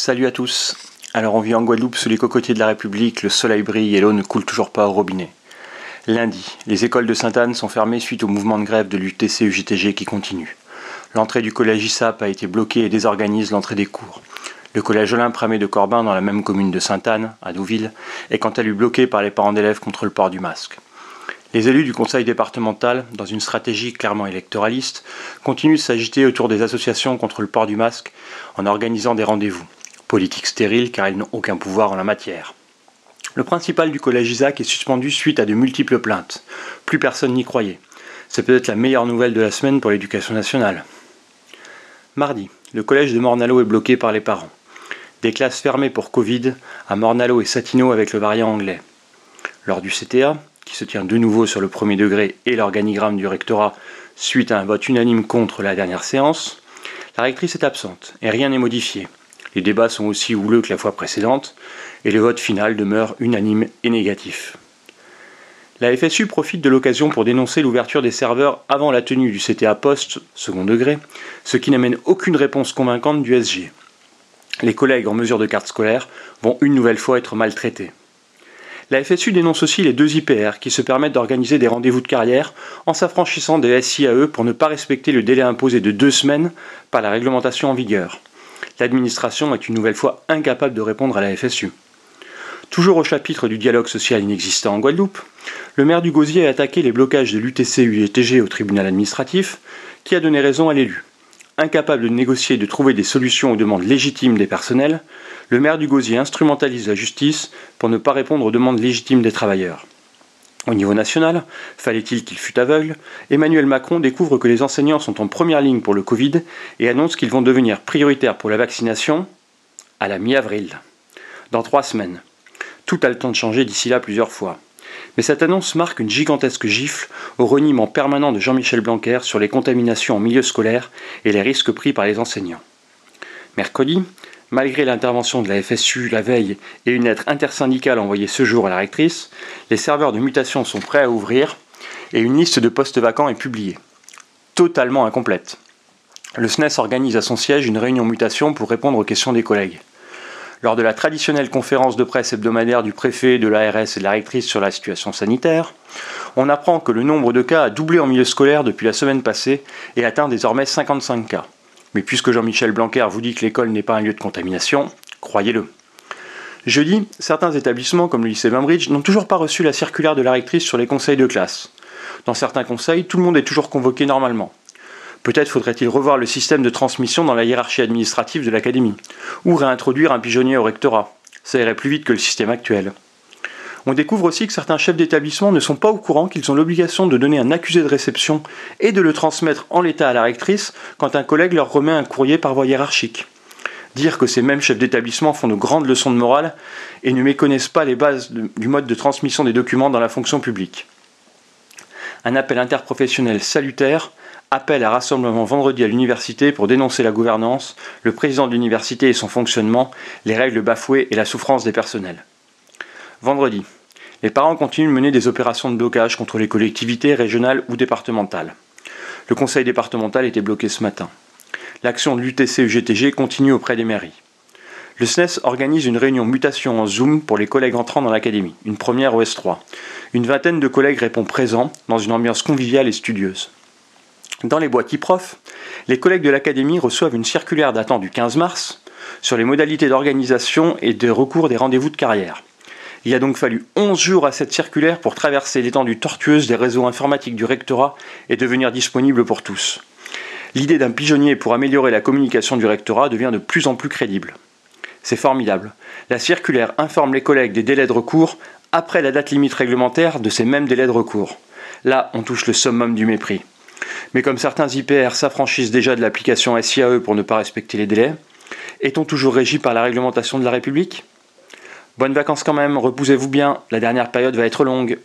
Salut à tous. Alors on vit en Guadeloupe sous les cocotiers de la République, le soleil brille et l'eau ne coule toujours pas au robinet. Lundi, les écoles de Sainte-Anne sont fermées suite au mouvement de grève de l'UTC-UGTG qui continue. L'entrée du collège ISAP a été bloquée et désorganise l'entrée des cours. Le collège Olympe Ramé de Corbin, dans la même commune de Sainte-Anne, à Douville, est quant à lui bloqué par les parents d'élèves contre le port du masque. Les élus du conseil départemental, dans une stratégie clairement électoraliste, continuent de s'agiter autour des associations contre le port du masque en organisant des rendez-vous. Politique stérile car ils n'ont aucun pouvoir en la matière. Le principal du collège Isaac est suspendu suite à de multiples plaintes. Plus personne n'y croyait. C'est peut-être la meilleure nouvelle de la semaine pour l'éducation nationale. Mardi, le collège de Mornalo est bloqué par les parents. Des classes fermées pour Covid à Mornalo et Satino avec le variant anglais. Lors du CTA, qui se tient de nouveau sur le premier degré, et l'organigramme du rectorat suite à un vote unanime contre la dernière séance, la rectrice est absente et rien n'est modifié. Les débats sont aussi houleux que la fois précédente et le vote final demeure unanime et négatif. La FSU profite de l'occasion pour dénoncer l'ouverture des serveurs avant la tenue du CTA post second degré, ce qui n'amène aucune réponse convaincante du SG. Les collègues en mesure de carte scolaire vont une nouvelle fois être maltraités. La FSU dénonce aussi les deux IPR qui se permettent d'organiser des rendez-vous de carrière en s'affranchissant des SIAE pour ne pas respecter le délai imposé de deux semaines par la réglementation en vigueur. L'administration est une nouvelle fois incapable de répondre à la FSU. Toujours au chapitre du dialogue social inexistant en Guadeloupe, le maire du Gosier a attaqué les blocages de l'UTC-UETG au tribunal administratif, qui a donné raison à l'élu. Incapable de négocier et de trouver des solutions aux demandes légitimes des personnels, le maire du Gosier instrumentalise la justice pour ne pas répondre aux demandes légitimes des travailleurs. Au niveau national, fallait-il qu'il fût aveugle, Emmanuel Macron découvre que les enseignants sont en première ligne pour le Covid et annonce qu'ils vont devenir prioritaires pour la vaccination à la mi-avril, dans trois semaines. Tout a le temps de changer d'ici là plusieurs fois. Mais cette annonce marque une gigantesque gifle au reniement permanent de Jean-Michel Blanquer sur les contaminations en milieu scolaire et les risques pris par les enseignants. Mercredi, malgré l'intervention de la FSU la veille et une lettre intersyndicale envoyée ce jour à la rectrice, les serveurs de mutation sont prêts à ouvrir et une liste de postes vacants est publiée. Totalement incomplète. Le SNES organise à son siège une réunion mutation pour répondre aux questions des collègues. Lors de la traditionnelle conférence de presse hebdomadaire du préfet, de l'ARS et de la rectrice sur la situation sanitaire, on apprend que le nombre de cas a doublé en milieu scolaire depuis la semaine passée et atteint désormais 55 cas. Mais puisque Jean-Michel Blanquer vous dit que l'école n'est pas un lieu de contamination, croyez-le. Jeudi, certains établissements comme le lycée Bainbridge n'ont toujours pas reçu la circulaire de la rectrice sur les conseils de classe. Dans certains conseils, tout le monde est toujours convoqué normalement. Peut-être faudrait-il revoir le système de transmission dans la hiérarchie administrative de l'académie, ou réintroduire un pigeonnier au rectorat. Ça irait plus vite que le système actuel. On découvre aussi que certains chefs d'établissement ne sont pas au courant qu'ils ont l'obligation de donner un accusé de réception et de le transmettre en l'état à la rectrice quand un collègue leur remet un courrier par voie hiérarchique. Dire que ces mêmes chefs d'établissement font de grandes leçons de morale et ne méconnaissent pas les bases du mode de transmission des documents dans la fonction publique. Un appel interprofessionnel salutaire appelle à rassemblement vendredi à l'université pour dénoncer la gouvernance, le président de l'université et son fonctionnement, les règles bafouées et la souffrance des personnels. Vendredi, les parents continuent de mener des opérations de blocage contre les collectivités régionales ou départementales. Le conseil départemental était bloqué ce matin. L'action de l'UTC-UGTG continue auprès des mairies. Le SNES organise une réunion mutation en Zoom pour les collègues entrant dans l'académie, une première au S3. Une vingtaine de collègues répond présents dans une ambiance conviviale et studieuse. Dans les boîtes e-prof, les collègues de l'Académie reçoivent une circulaire datant du 15 mars sur les modalités d'organisation et de recours des rendez-vous de carrière. Il a donc fallu 11 jours à cette circulaire pour traverser l'étendue tortueuse des réseaux informatiques du rectorat et devenir disponible pour tous. L'idée d'un pigeonnier pour améliorer la communication du rectorat devient de plus en plus crédible. C'est formidable. La circulaire informe les collègues des délais de recours après la date limite réglementaire de ces mêmes délais de recours. Là, on touche le summum du mépris. Mais comme certains IPR s'affranchissent déjà de l'application SIAE pour ne pas respecter les délais, est-on toujours régi par la réglementation de la République? Bonnes vacances quand même, reposez-vous bien, la dernière période va être longue.